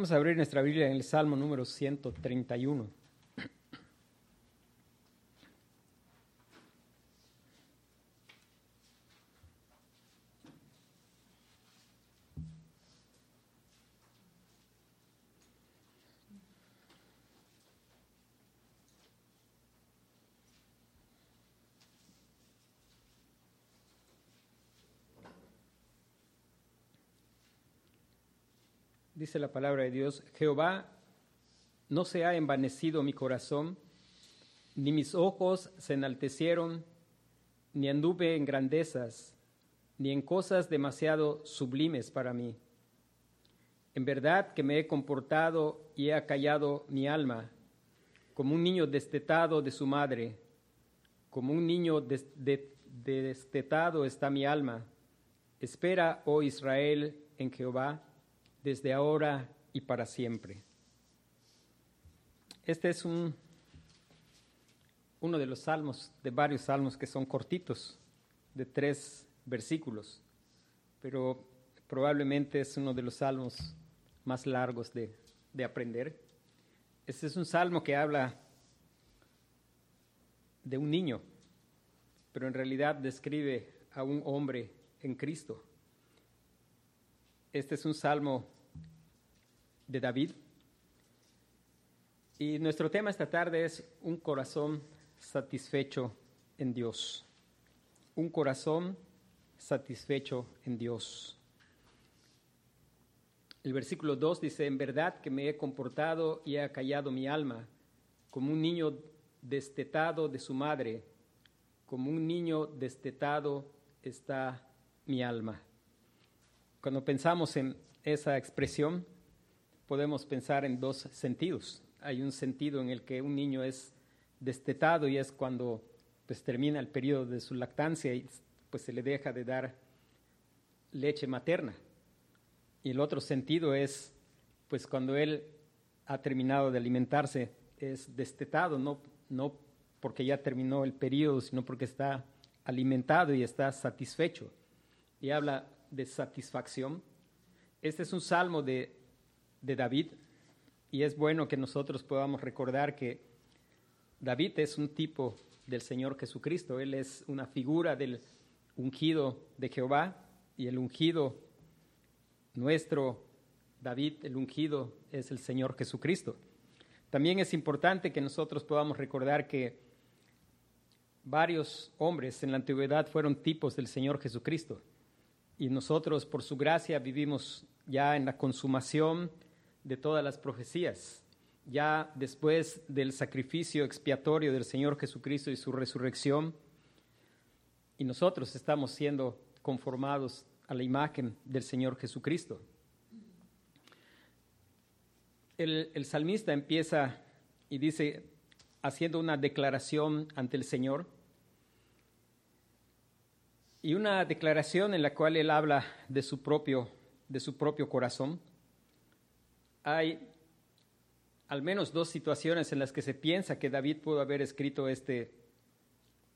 Vamos a abrir nuestra Biblia en el Salmo número 131. Dice la palabra de Dios, Jehová, no se ha envanecido mi corazón, ni mis ojos se enaltecieron, ni anduve en grandezas, ni en cosas demasiado sublimes para mí. En verdad que me he comportado y he acallado mi alma, como un niño destetado de su madre, como un niño destetado está mi alma. Espera, oh Israel, en Jehová desde ahora y para siempre. Este es un, uno de los salmos, de varios salmos que son cortitos, de tres versículos, pero probablemente es uno de los salmos más largos de, de aprender. Este es un salmo que habla de un niño, pero en realidad describe a un hombre en Cristo. Este es un salmo de David. Y nuestro tema esta tarde es un corazón satisfecho en Dios. Un corazón satisfecho en Dios. El versículo 2 dice, en verdad que me he comportado y he acallado mi alma, como un niño destetado de su madre, como un niño destetado está mi alma. Cuando pensamos en esa expresión, podemos pensar en dos sentidos. Hay un sentido en el que un niño es destetado y es cuando pues, termina el periodo de su lactancia y pues, se le deja de dar leche materna. Y el otro sentido es pues cuando él ha terminado de alimentarse, es destetado, no, no porque ya terminó el periodo, sino porque está alimentado y está satisfecho. Y habla de satisfacción. Este es un salmo de, de David y es bueno que nosotros podamos recordar que David es un tipo del Señor Jesucristo, Él es una figura del ungido de Jehová y el ungido nuestro David, el ungido es el Señor Jesucristo. También es importante que nosotros podamos recordar que varios hombres en la antigüedad fueron tipos del Señor Jesucristo y nosotros por su gracia vivimos ya en la consumación de todas las profecías. Ya después del sacrificio expiatorio del Señor Jesucristo y su resurrección, y nosotros estamos siendo conformados a la imagen del Señor Jesucristo. El, el salmista empieza y dice, haciendo una declaración ante el Señor, y una declaración en la cual él habla de su propio, de su propio corazón. Hay al menos dos situaciones en las que se piensa que David pudo haber escrito este,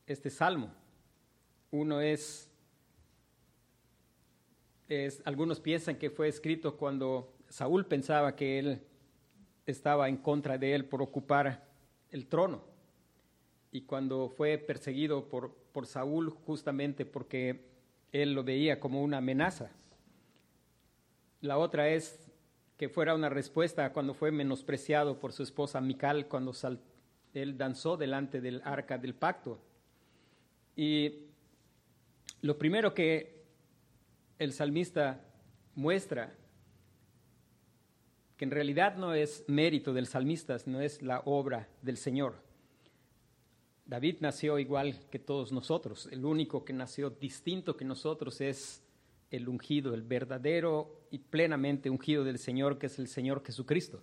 este salmo. Uno es, algunos piensan que fue escrito cuando Saúl pensaba que él estaba en contra de él por ocupar el trono y cuando fue perseguido por, por Saúl justamente porque él lo veía como una amenaza. La otra es que fuera una respuesta cuando fue menospreciado por su esposa Mical cuando él danzó delante del arca del pacto. Y lo primero que el salmista muestra, que en realidad no es mérito del salmista, no es la obra del Señor. David nació igual que todos nosotros. El único que nació distinto que nosotros es el ungido, el verdadero y plenamente ungido del Señor, que es el Señor Jesucristo.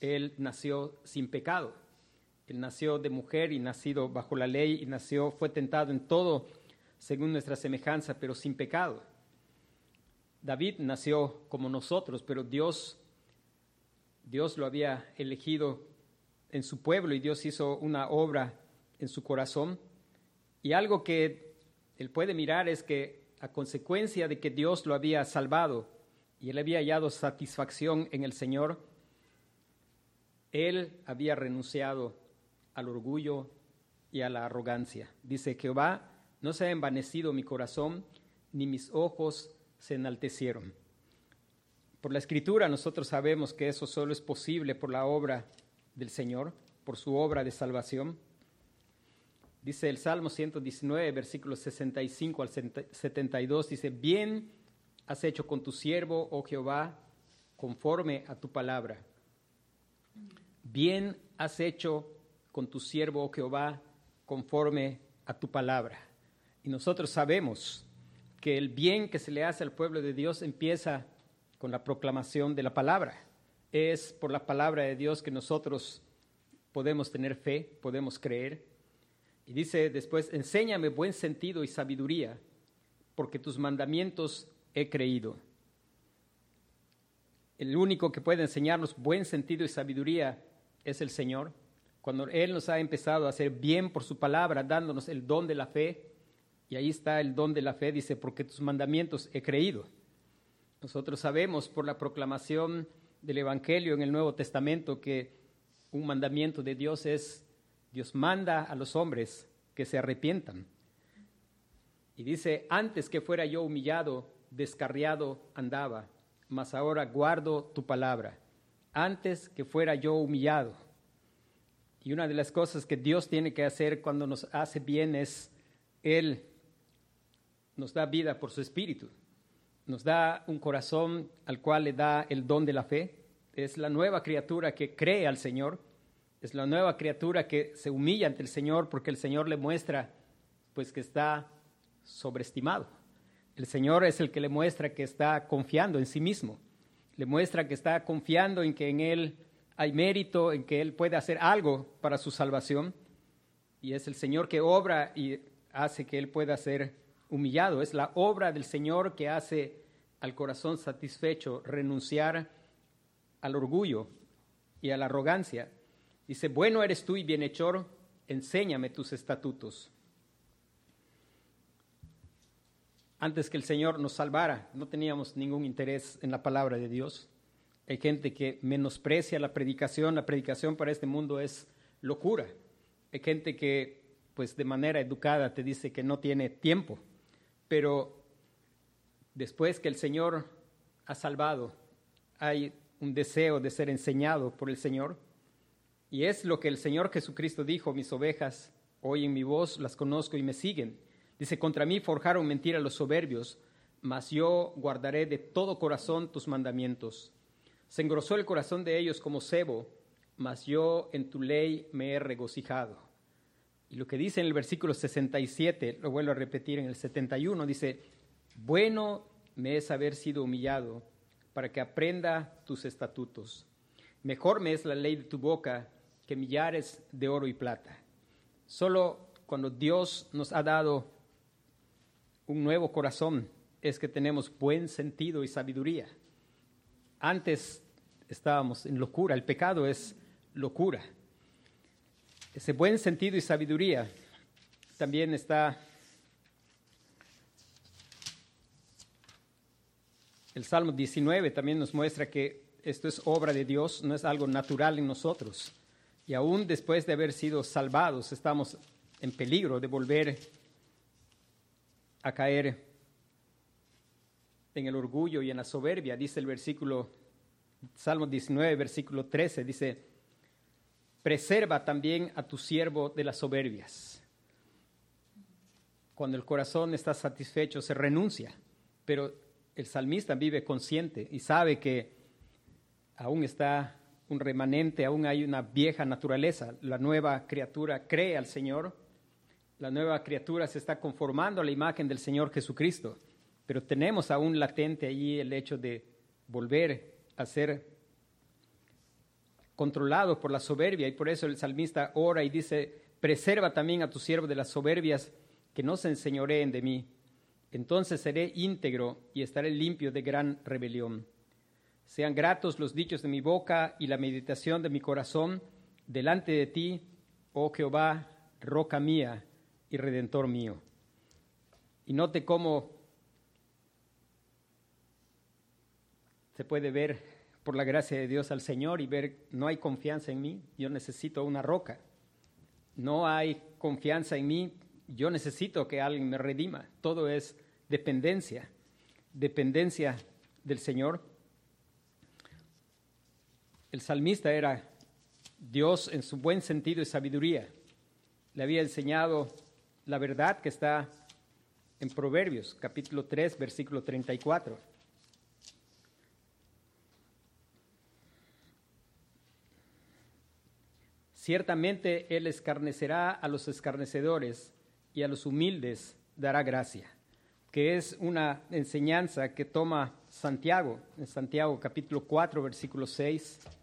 Él nació sin pecado. Él nació de mujer y nacido bajo la ley y nació, fue tentado en todo según nuestra semejanza, pero sin pecado. David nació como nosotros, pero Dios, Dios lo había elegido en su pueblo y Dios hizo una obra en su corazón. Y algo que él puede mirar es que a consecuencia de que Dios lo había salvado y él había hallado satisfacción en el Señor, él había renunciado al orgullo y a la arrogancia. Dice, Jehová, no se ha envanecido mi corazón, ni mis ojos se enaltecieron. Por la escritura nosotros sabemos que eso solo es posible por la obra del Señor, por su obra de salvación. Dice el Salmo 119, versículos 65 al 72, dice, bien has hecho con tu siervo, oh Jehová, conforme a tu palabra. Bien has hecho con tu siervo, oh Jehová, conforme a tu palabra. Y nosotros sabemos que el bien que se le hace al pueblo de Dios empieza con la proclamación de la palabra. Es por la palabra de Dios que nosotros podemos tener fe, podemos creer. Y dice después, enséñame buen sentido y sabiduría, porque tus mandamientos he creído. El único que puede enseñarnos buen sentido y sabiduría es el Señor. Cuando Él nos ha empezado a hacer bien por su palabra, dándonos el don de la fe, y ahí está el don de la fe, dice, porque tus mandamientos he creído. Nosotros sabemos por la proclamación del Evangelio en el Nuevo Testamento que un mandamiento de Dios es, Dios manda a los hombres que se arrepientan. Y dice, antes que fuera yo humillado, descarriado andaba, mas ahora guardo tu palabra. Antes que fuera yo humillado. Y una de las cosas que Dios tiene que hacer cuando nos hace bien es, Él nos da vida por su espíritu nos da un corazón al cual le da el don de la fe. Es la nueva criatura que cree al Señor. Es la nueva criatura que se humilla ante el Señor porque el Señor le muestra pues que está sobreestimado. El Señor es el que le muestra que está confiando en sí mismo. Le muestra que está confiando en que en Él hay mérito, en que Él puede hacer algo para su salvación. Y es el Señor que obra y hace que Él pueda ser humillado. Es la obra del Señor que hace al corazón satisfecho renunciar al orgullo y a la arrogancia. Dice, bueno eres tú y bienhechor, enséñame tus estatutos. Antes que el Señor nos salvara, no teníamos ningún interés en la palabra de Dios. Hay gente que menosprecia la predicación. La predicación para este mundo es locura. Hay gente que, pues de manera educada, te dice que no tiene tiempo pero después que el Señor ha salvado, hay un deseo de ser enseñado por el Señor. Y es lo que el Señor Jesucristo dijo, mis ovejas oyen mi voz, las conozco y me siguen. Dice, contra mí forjaron mentira los soberbios, mas yo guardaré de todo corazón tus mandamientos. Se engrosó el corazón de ellos como cebo, mas yo en tu ley me he regocijado. Y lo que dice en el versículo 67, lo vuelvo a repetir en el 71, dice, bueno me es haber sido humillado para que aprenda tus estatutos. Mejor me es la ley de tu boca que millares de oro y plata. Solo cuando Dios nos ha dado un nuevo corazón es que tenemos buen sentido y sabiduría. Antes estábamos en locura, el pecado es locura ese buen sentido y sabiduría también está el Salmo 19 también nos muestra que esto es obra de Dios, no es algo natural en nosotros. Y aún después de haber sido salvados, estamos en peligro de volver a caer en el orgullo y en la soberbia. Dice el versículo, Salmo 19, versículo 13, dice, preserva también a tu siervo de las soberbias. Cuando el corazón está satisfecho, se renuncia, pero el salmista vive consciente y sabe que aún está un remanente, aún hay una vieja naturaleza. La nueva criatura cree al Señor, la nueva criatura se está conformando a la imagen del Señor Jesucristo, pero tenemos aún latente allí el hecho de volver a ser controlado por la soberbia y por eso el salmista ora y dice, preserva también a tu siervo de las soberbias, que no se enseñoreen de mí. Entonces seré íntegro y estaré limpio de gran rebelión. Sean gratos los dichos de mi boca y la meditación de mi corazón delante de ti, oh Jehová, roca mía y redentor mío. Y note cómo se puede ver por la gracia de Dios al Señor y ver, no hay confianza en mí, yo necesito una roca. No hay confianza en mí, yo necesito que alguien me redima. Todo es dependencia, dependencia del Señor. El salmista era Dios en su buen sentido y sabiduría. Le había enseñado la verdad que está en Proverbios, capítulo 3, versículo 34. Ciertamente Él escarnecerá a los escarnecedores y a los humildes dará gracia, que es una enseñanza que toma Santiago, en Santiago capítulo 4, versículo 6.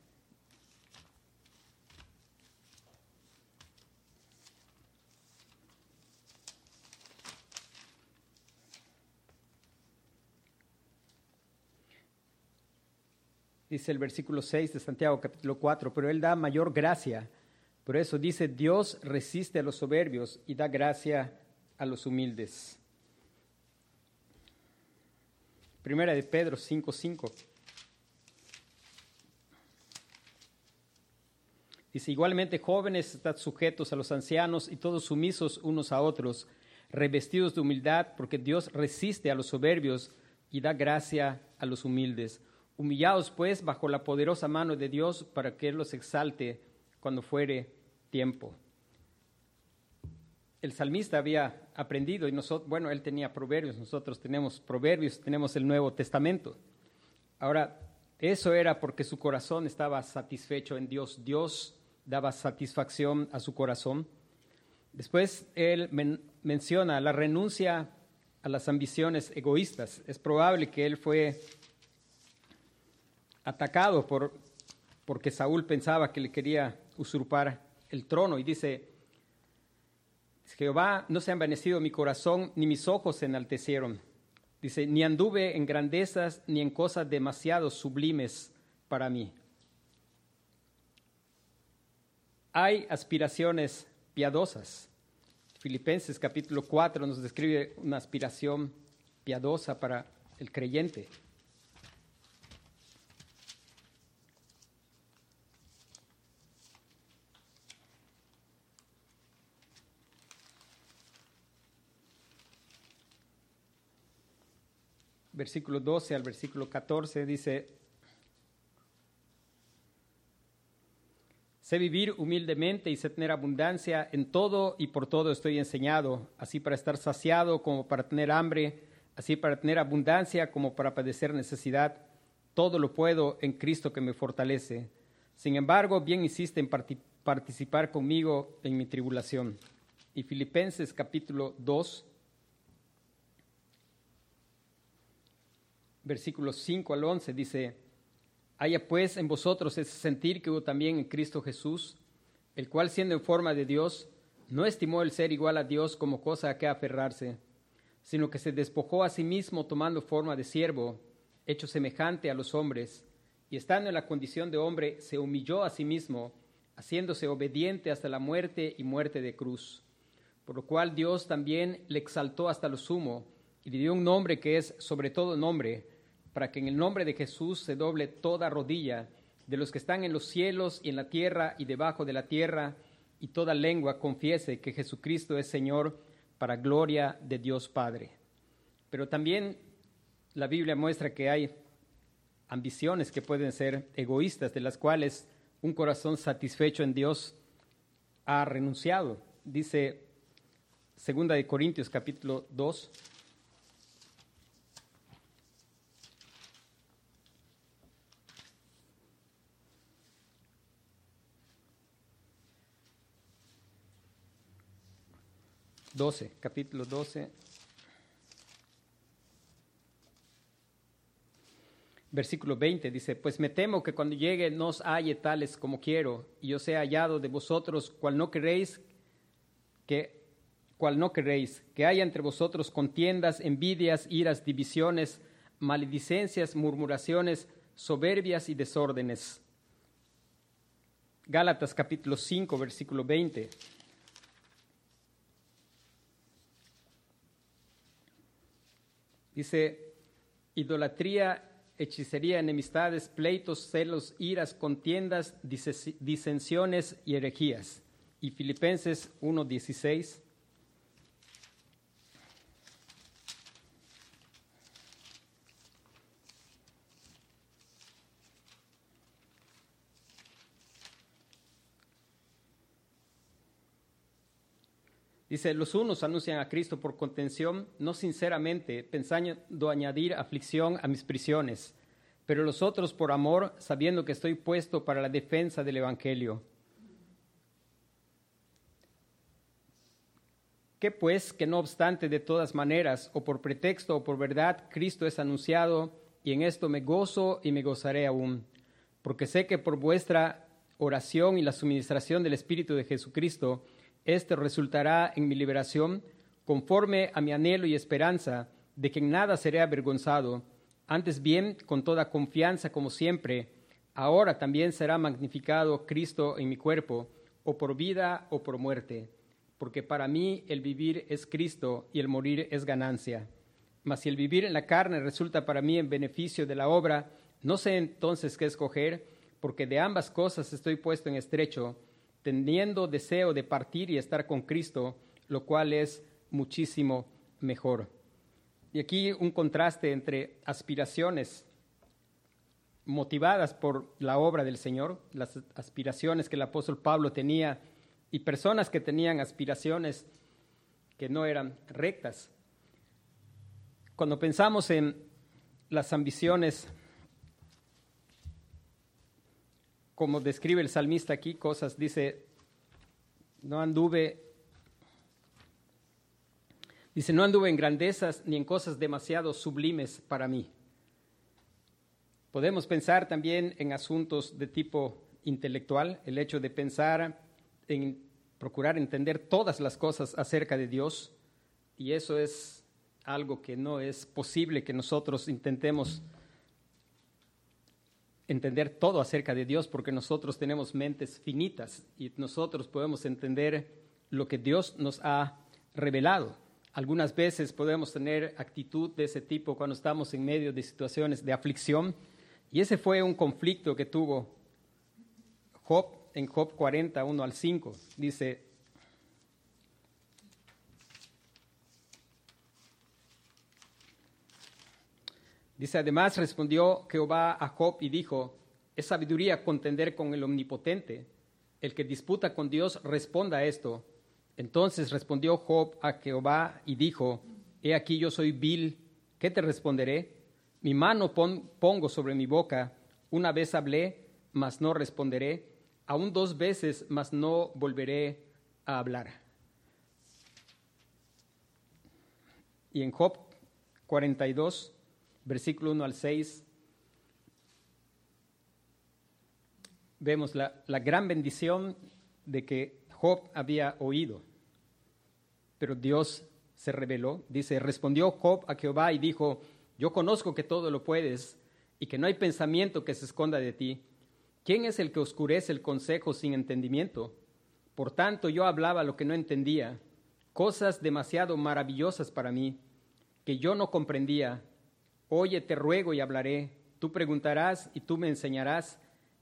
Dice el versículo 6 de Santiago capítulo 4, pero Él da mayor gracia. Por eso dice, Dios resiste a los soberbios y da gracia a los humildes. Primera de Pedro 5:5. Dice, igualmente jóvenes, estad sujetos a los ancianos y todos sumisos unos a otros, revestidos de humildad, porque Dios resiste a los soberbios y da gracia a los humildes. Humillados pues bajo la poderosa mano de Dios para que Él los exalte cuando fuere tiempo. El salmista había aprendido y nosotros, bueno, él tenía proverbios, nosotros tenemos proverbios, tenemos el Nuevo Testamento. Ahora, eso era porque su corazón estaba satisfecho en Dios. Dios daba satisfacción a su corazón. Después él menciona la renuncia a las ambiciones egoístas. Es probable que él fue atacado por, porque Saúl pensaba que le quería usurpar el trono y dice, Jehová no se ha envanecido mi corazón, ni mis ojos se enaltecieron. Dice, ni anduve en grandezas ni en cosas demasiado sublimes para mí. Hay aspiraciones piadosas. Filipenses capítulo 4 nos describe una aspiración piadosa para el creyente. Versículo 12 al versículo 14 dice, Sé vivir humildemente y sé tener abundancia en todo y por todo estoy enseñado, así para estar saciado como para tener hambre, así para tener abundancia como para padecer necesidad. Todo lo puedo en Cristo que me fortalece. Sin embargo, bien hiciste en participar conmigo en mi tribulación. Y Filipenses capítulo 2, versículos 5 al 11, dice, haya pues en vosotros ese sentir que hubo también en Cristo Jesús, el cual siendo en forma de Dios, no estimó el ser igual a Dios como cosa a que aferrarse, sino que se despojó a sí mismo tomando forma de siervo, hecho semejante a los hombres, y estando en la condición de hombre, se humilló a sí mismo, haciéndose obediente hasta la muerte y muerte de cruz, por lo cual Dios también le exaltó hasta lo sumo, y le dio un nombre que es sobre todo nombre, para que en el nombre de Jesús se doble toda rodilla de los que están en los cielos y en la tierra y debajo de la tierra, y toda lengua confiese que Jesucristo es Señor para gloria de Dios Padre. Pero también la Biblia muestra que hay ambiciones que pueden ser egoístas, de las cuales un corazón satisfecho en Dios ha renunciado. Dice segunda de Corintios capítulo 2, 12, capítulo 12. Versículo 20 dice, pues me temo que cuando llegue no os halle tales como quiero, y yo sea hallado de vosotros, cual no queréis, que, cual no queréis, que haya entre vosotros contiendas, envidias, iras, divisiones, maledicencias, murmuraciones, soberbias y desórdenes. Gálatas capítulo 5, versículo 20. Dice, idolatría hechicería, enemistades, pleitos, celos, iras, contiendas, disensiones y herejías. Y Filipenses 1:16. Dice, los unos anuncian a Cristo por contención, no sinceramente, pensando añadir aflicción a mis prisiones, pero los otros por amor, sabiendo que estoy puesto para la defensa del Evangelio. Que pues, que no obstante de todas maneras, o por pretexto o por verdad, Cristo es anunciado, y en esto me gozo y me gozaré aún, porque sé que por vuestra oración y la suministración del Espíritu de Jesucristo, este resultará en mi liberación, conforme a mi anhelo y esperanza de que en nada seré avergonzado, antes bien, con toda confianza como siempre, ahora también será magnificado Cristo en mi cuerpo, o por vida o por muerte, porque para mí el vivir es Cristo y el morir es ganancia. Mas si el vivir en la carne resulta para mí en beneficio de la obra, no sé entonces qué escoger, porque de ambas cosas estoy puesto en estrecho, teniendo deseo de partir y estar con Cristo, lo cual es muchísimo mejor. Y aquí un contraste entre aspiraciones motivadas por la obra del Señor, las aspiraciones que el apóstol Pablo tenía, y personas que tenían aspiraciones que no eran rectas. Cuando pensamos en las ambiciones, como describe el salmista aquí, cosas, dice, no anduve, dice, no anduve en grandezas ni en cosas demasiado sublimes para mí. Podemos pensar también en asuntos de tipo intelectual, el hecho de pensar en procurar entender todas las cosas acerca de Dios, y eso es algo que no es posible que nosotros intentemos entender todo acerca de Dios porque nosotros tenemos mentes finitas y nosotros podemos entender lo que Dios nos ha revelado. Algunas veces podemos tener actitud de ese tipo cuando estamos en medio de situaciones de aflicción y ese fue un conflicto que tuvo Job en Job 40, 1 al 5. Dice, Dice, además respondió Jehová a Job y dijo, es sabiduría contender con el omnipotente. El que disputa con Dios responda a esto. Entonces respondió Job a Jehová y dijo, he aquí yo soy vil, ¿qué te responderé? Mi mano pon, pongo sobre mi boca, una vez hablé, mas no responderé, aún dos veces, mas no volveré a hablar. Y en Job 42, versículo 1 al 6, vemos la, la, gran bendición de que Job había oído, pero Dios se reveló. Dice, respondió Job a Jehová y dijo, yo conozco que todo lo puedes y que no hay pensamiento que se esconda de ti. ¿Quién es el que oscurece el consejo sin entendimiento? Por tanto, yo hablaba lo que no entendía, cosas demasiado maravillosas para mí, que yo no comprendía. Oye, te ruego y hablaré. Tú preguntarás y tú me enseñarás.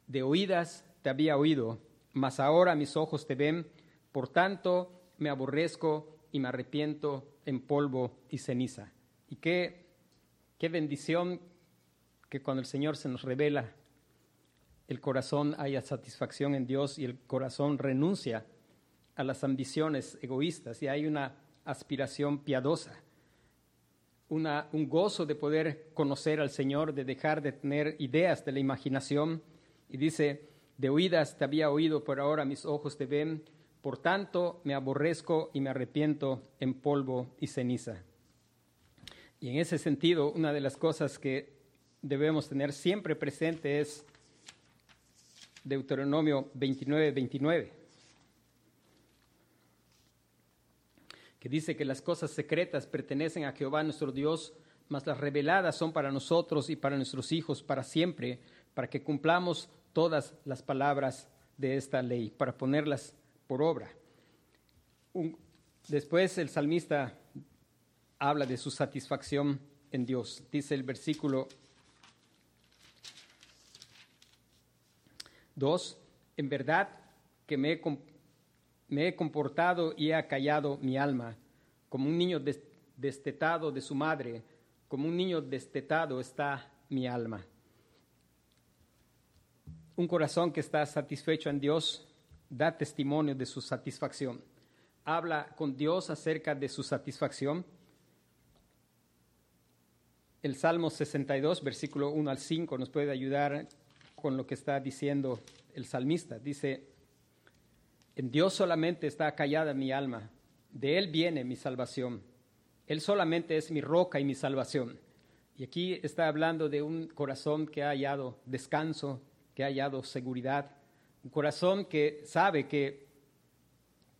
De oídas te había oído, mas ahora mis ojos te ven. Por tanto, me aborrezco y me arrepiento en polvo y ceniza. Y qué, qué bendición que cuando el Señor se nos revela, el corazón haya satisfacción en Dios y el corazón renuncia a las ambiciones egoístas y hay una aspiración piadosa una, un gozo de poder conocer al Señor, de dejar de tener ideas de la imaginación. Y dice, de oídas te había oído, pero ahora mis ojos te ven. Por tanto, me aborrezco y me arrepiento en polvo y ceniza. Y en ese sentido, una de las cosas que debemos tener siempre presente es Deuteronomio 29, 29. que dice que las cosas secretas pertenecen a Jehová nuestro Dios, mas las reveladas son para nosotros y para nuestros hijos para siempre, para que cumplamos todas las palabras de esta ley, para ponerlas por obra. Después el salmista habla de su satisfacción en Dios. Dice el versículo 2, en verdad que me he me he comportado y he acallado mi alma, como un niño destetado de su madre, como un niño destetado está mi alma. Un corazón que está satisfecho en Dios da testimonio de su satisfacción. Habla con Dios acerca de su satisfacción. El Salmo 62, versículo 1 al 5, nos puede ayudar con lo que está diciendo el salmista. Dice, en Dios solamente está callada mi alma, de Él viene mi salvación. Él solamente es mi roca y mi salvación. Y aquí está hablando de un corazón que ha hallado descanso, que ha hallado seguridad, un corazón que sabe que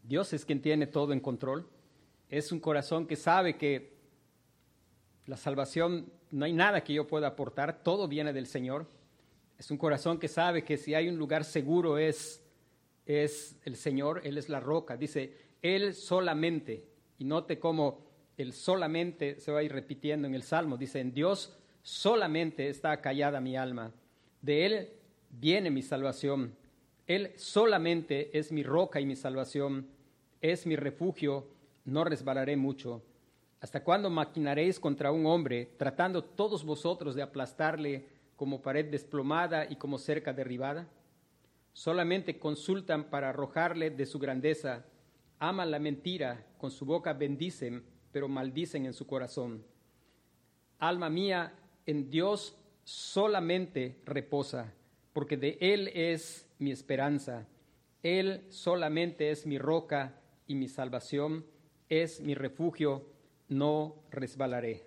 Dios es quien tiene todo en control, es un corazón que sabe que la salvación no hay nada que yo pueda aportar, todo viene del Señor. Es un corazón que sabe que si hay un lugar seguro es, es el Señor, Él es la roca. Dice, Él solamente, y note cómo el solamente se va a ir repitiendo en el Salmo. Dice, en Dios solamente está callada mi alma. De Él viene mi salvación. Él solamente es mi roca y mi salvación. Es mi refugio. No resbalaré mucho. ¿Hasta cuándo maquinaréis contra un hombre, tratando todos vosotros de aplastarle como pared desplomada y como cerca derribada? Solamente consultan para arrojarle de su grandeza. Aman la mentira, con su boca bendicen pero maldicen en su corazón. Alma mía, en Dios solamente reposa, porque de Él es mi esperanza. Él solamente es mi roca y mi salvación, es mi refugio, no resbalaré.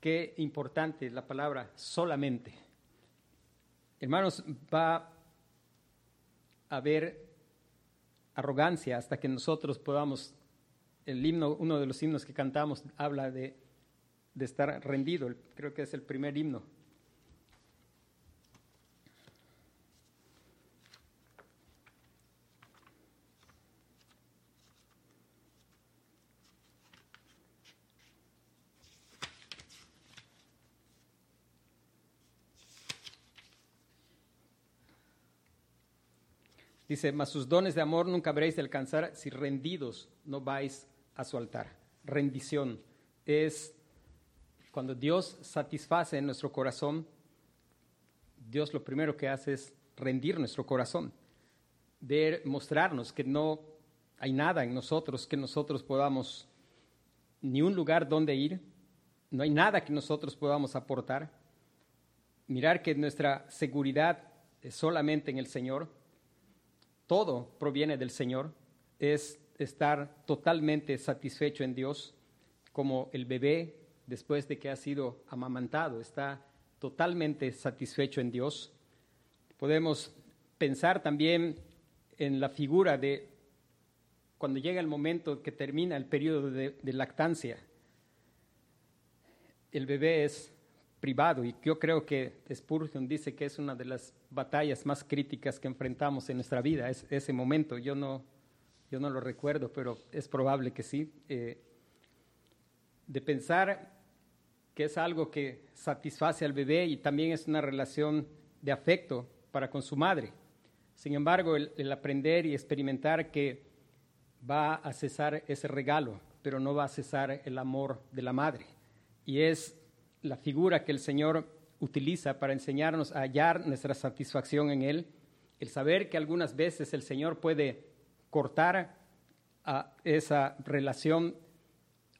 Qué importante la palabra solamente. Hermanos, va haber arrogancia hasta que nosotros podamos el himno, uno de los himnos que cantamos habla de, de estar rendido, creo que es el primer himno. Dice, mas sus dones de amor nunca habréis de alcanzar si rendidos no vais a su altar. Rendición es cuando Dios satisface en nuestro corazón, Dios lo primero que hace es rendir nuestro corazón, de mostrarnos que no hay nada en nosotros que nosotros podamos, ni un lugar donde ir, no hay nada que nosotros podamos aportar. Mirar que nuestra seguridad es solamente en el Señor, todo proviene del Señor, es estar totalmente satisfecho en Dios, como el bebé después de que ha sido amamantado, está totalmente satisfecho en Dios. Podemos pensar también en la figura de cuando llega el momento que termina el periodo de, lactancia. El bebé es privado y yo creo que Spurgeon dice que es una de las batallas más críticas que enfrentamos en nuestra vida, es ese momento. Yo no, yo no lo recuerdo, pero es probable que sí, eh, de pensar que es algo que satisface al bebé y también es una relación de afecto para con su madre. Sin embargo, el, aprender y experimentar que va a cesar ese regalo, pero no va a cesar el amor de la madre. Y es la figura que el Señor utiliza para enseñarnos a hallar nuestra satisfacción en Él, el saber que algunas veces el Señor puede cortar esa relación.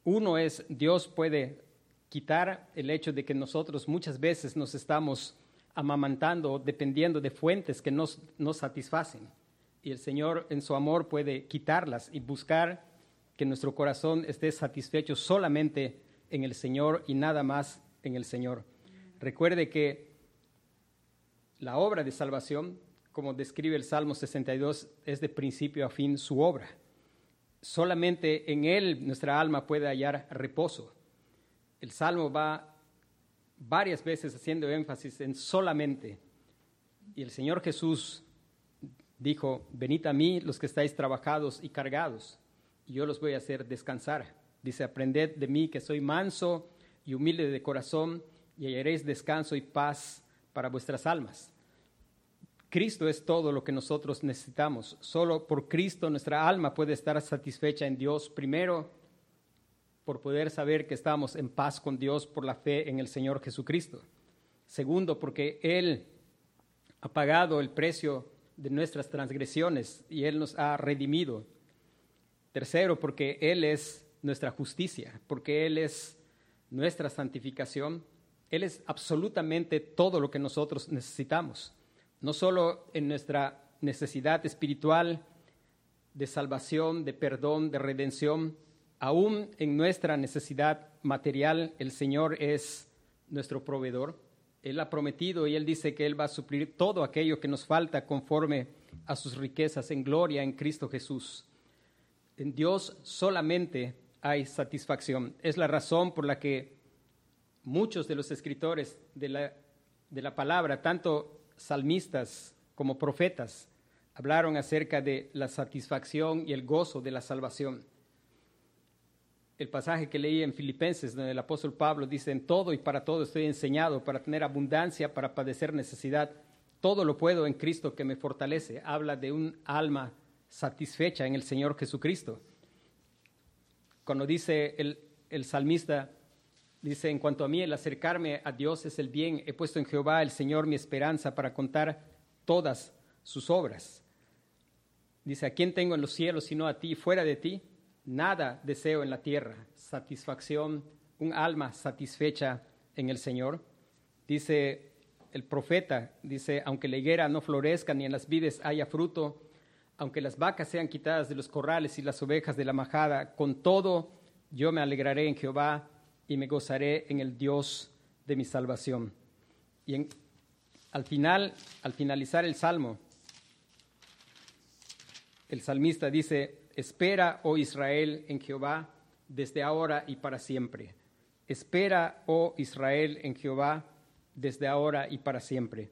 Uno es, Dios puede quitar el hecho de que nosotros muchas veces nos estamos amamantando dependiendo de fuentes que nos, nos satisfacen. Y el Señor en su amor puede quitarlas y buscar que nuestro corazón esté satisfecho solamente en el Señor y nada más en el Señor. Recuerde que la obra de salvación como describe el Salmo 62, es de principio a fin su obra. Solamente en Él nuestra alma puede hallar reposo. El Salmo va varias veces haciendo énfasis en solamente. Y el Señor Jesús dijo, venid a mí los que estáis trabajados y cargados, y yo los voy a hacer descansar. Dice, aprended de mí que soy manso y humilde de corazón, y hallaréis descanso y paz para vuestras almas Cristo es todo lo que nosotros necesitamos. Solo por Cristo nuestra alma puede estar satisfecha en Dios. Primero, por poder saber que estamos en paz con Dios por la fe en el Señor Jesucristo. Segundo, porque Él ha pagado el precio de nuestras transgresiones y Él nos ha redimido. Tercero, porque Él es nuestra justicia, porque Él es nuestra santificación. Él es absolutamente todo lo que nosotros necesitamos no solo en nuestra necesidad espiritual de salvación, de perdón, de redención, aún en nuestra necesidad material, el Señor es nuestro proveedor. Él ha prometido y Él dice que Él va a suplir todo aquello que nos falta conforme a sus riquezas en gloria en Cristo Jesús. En Dios solamente hay satisfacción. Es la razón por la que muchos de los escritores de la, de la palabra, tanto salmistas como profetas hablaron acerca de la satisfacción y el gozo de la salvación. El pasaje que leí en Filipenses, donde el apóstol Pablo dice, en todo y para todo estoy enseñado, para tener abundancia, para padecer necesidad, todo lo puedo en Cristo que me fortalece. Habla de un alma satisfecha en el Señor Jesucristo. Cuando dice el, el salmista, Dice, en cuanto a mí, el acercarme a Dios es el bien. He puesto en Jehová el Señor mi esperanza para contar todas sus obras. Dice, ¿a quién tengo en los cielos sino a ti? Fuera de ti, nada deseo en la tierra. Satisfacción, un alma satisfecha en el Señor. Dice el profeta, dice, aunque la higuera no florezca ni en las vides haya fruto, aunque las vacas sean quitadas de los corrales y las ovejas de la majada, con todo yo me alegraré en Jehová y me gozaré en el Dios de mi salvación. Y al final, al finalizar el salmo, el salmista dice, espera, oh Israel, en Jehová, desde ahora y para siempre. Espera, oh Israel, en Jehová, desde ahora y para siempre.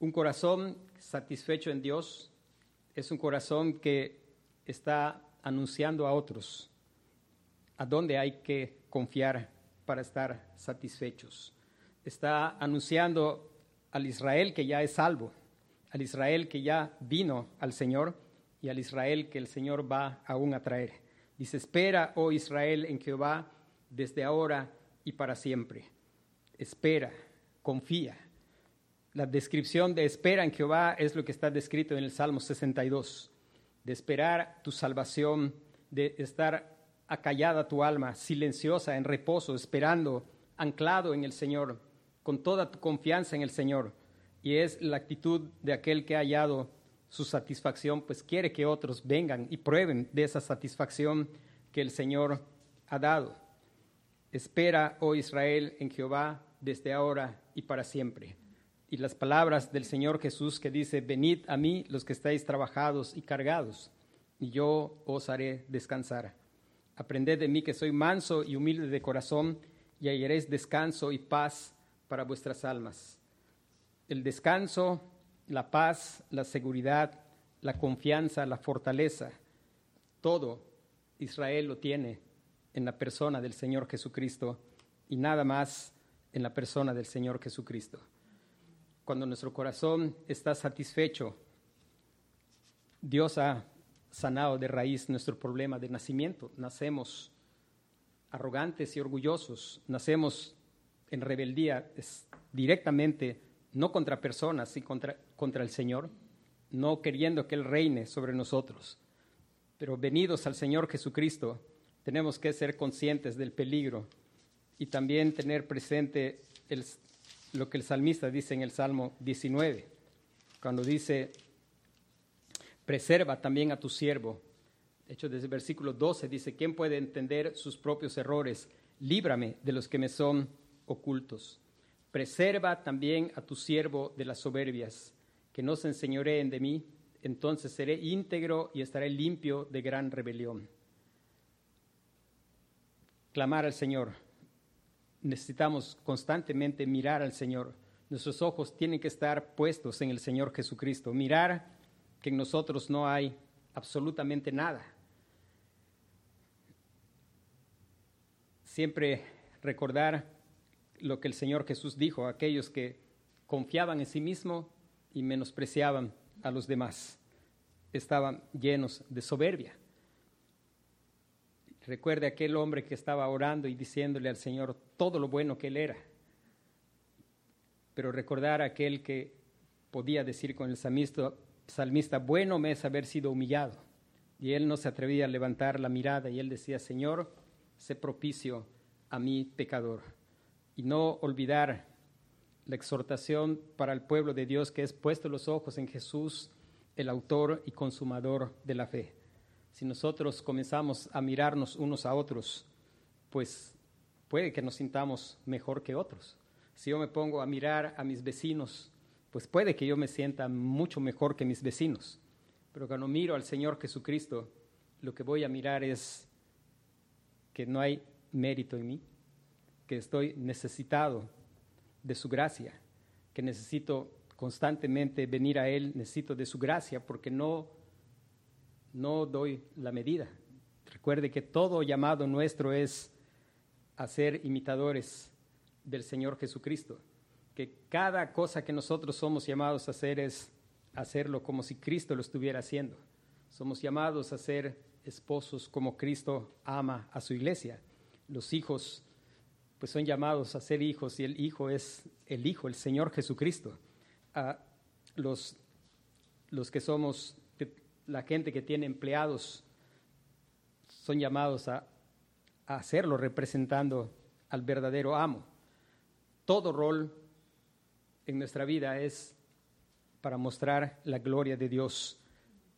Un corazón satisfecho en Dios es un corazón que está anunciando a otros a dónde hay que confiar para estar satisfechos. Está anunciando al Israel que ya es salvo, al Israel que ya vino al Señor y al Israel que el Señor va aún a traer. Dice, espera, oh Israel, en Jehová desde ahora y para siempre. Espera, confía. La descripción de espera en Jehová es lo que está descrito en el Salmo 62, de esperar tu salvación, de estar acallada tu alma, silenciosa, en reposo, esperando, anclado en el Señor, con toda tu confianza en el Señor. Y es la actitud de aquel que ha hallado su satisfacción, pues quiere que otros vengan y prueben de esa satisfacción que el Señor ha dado. Espera, oh Israel, en Jehová desde ahora y para siempre. Y las palabras del Señor Jesús que dice, venid a mí los que estáis trabajados y cargados, y yo os haré descansar. Aprended de mí que soy manso y humilde de corazón, y hallaréis descanso y paz para vuestras almas. El descanso, la paz, la seguridad, la confianza, la fortaleza, todo Israel lo tiene en la persona del Señor Jesucristo y nada más en la persona del Señor Jesucristo. Cuando nuestro corazón está satisfecho, Dios ha sanado de raíz nuestro problema de nacimiento. Nacemos arrogantes y orgullosos, nacemos en rebeldía directamente, no contra personas, sino contra, contra el Señor, no queriendo que Él reine sobre nosotros. Pero venidos al Señor Jesucristo, tenemos que ser conscientes del peligro y también tener presente lo que el salmista dice en el Salmo 19, cuando dice, preserva también a tu siervo. De hecho, desde el versículo 12 dice, ¿quién puede entender sus propios errores? Líbrame de los que me son ocultos. Preserva también a tu siervo de las soberbias, que no se enseñoreen de mí, entonces seré íntegro y estaré limpio de gran rebelión. Clamar al Señor. Necesitamos constantemente mirar al Señor. Nuestros ojos tienen que estar puestos en el Señor Jesucristo. Mirar que en nosotros no hay absolutamente nada. Siempre recordar lo que el Señor Jesús dijo, aquellos que confiaban en sí mismos y menospreciaban a los demás. Estaban llenos de soberbia. Recuerde aquel hombre que estaba orando y diciéndole al Señor todo lo bueno que él era. Pero recordar aquel que podía decir con el salmista, bueno me es haber sido humillado. Y él no se atrevía a levantar la mirada y él decía, Señor, sé propicio a mi pecador. Y no olvidar la exhortación para el pueblo de Dios que es puesto los ojos en Jesús, el autor y consumador de la fe. Si nosotros comenzamos a mirarnos unos a otros, pues puede que nos sintamos mejor que otros. Si yo me pongo a mirar a mis vecinos, pues puede que yo me sienta mucho mejor que mis vecinos. Pero cuando miro al Señor Jesucristo, lo que voy a mirar es que no hay mérito en mí, que estoy necesitado de su gracia, que necesito constantemente venir a Él, necesito de su gracia porque no, no doy la medida. Recuerde que todo llamado nuestro es a ser imitadores del Señor Jesucristo, que cada cosa que nosotros somos llamados a hacer es hacerlo como si Cristo lo estuviera haciendo. Somos llamados a ser esposos como Cristo ama a su iglesia. Los hijos pues son llamados a ser hijos y el hijo es el hijo, el Señor Jesucristo. A los, los que somos, la gente que tiene empleados, son llamados a, hacerlo representando al verdadero amo. Todo rol en nuestra vida es para mostrar la gloria de Dios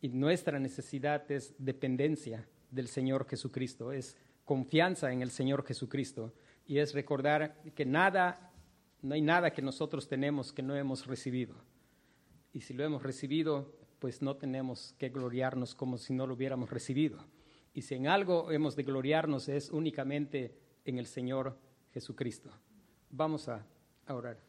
y nuestra necesidad es dependencia del Señor Jesucristo, es confianza en el Señor Jesucristo y es recordar que nada, no hay nada que nosotros tenemos que no hemos recibido. Y si lo hemos recibido, pues no tenemos que gloriarnos como si no lo hubiéramos recibido. Y si en algo hemos de gloriarnos es únicamente en el Señor Jesucristo. Vamos a, orar.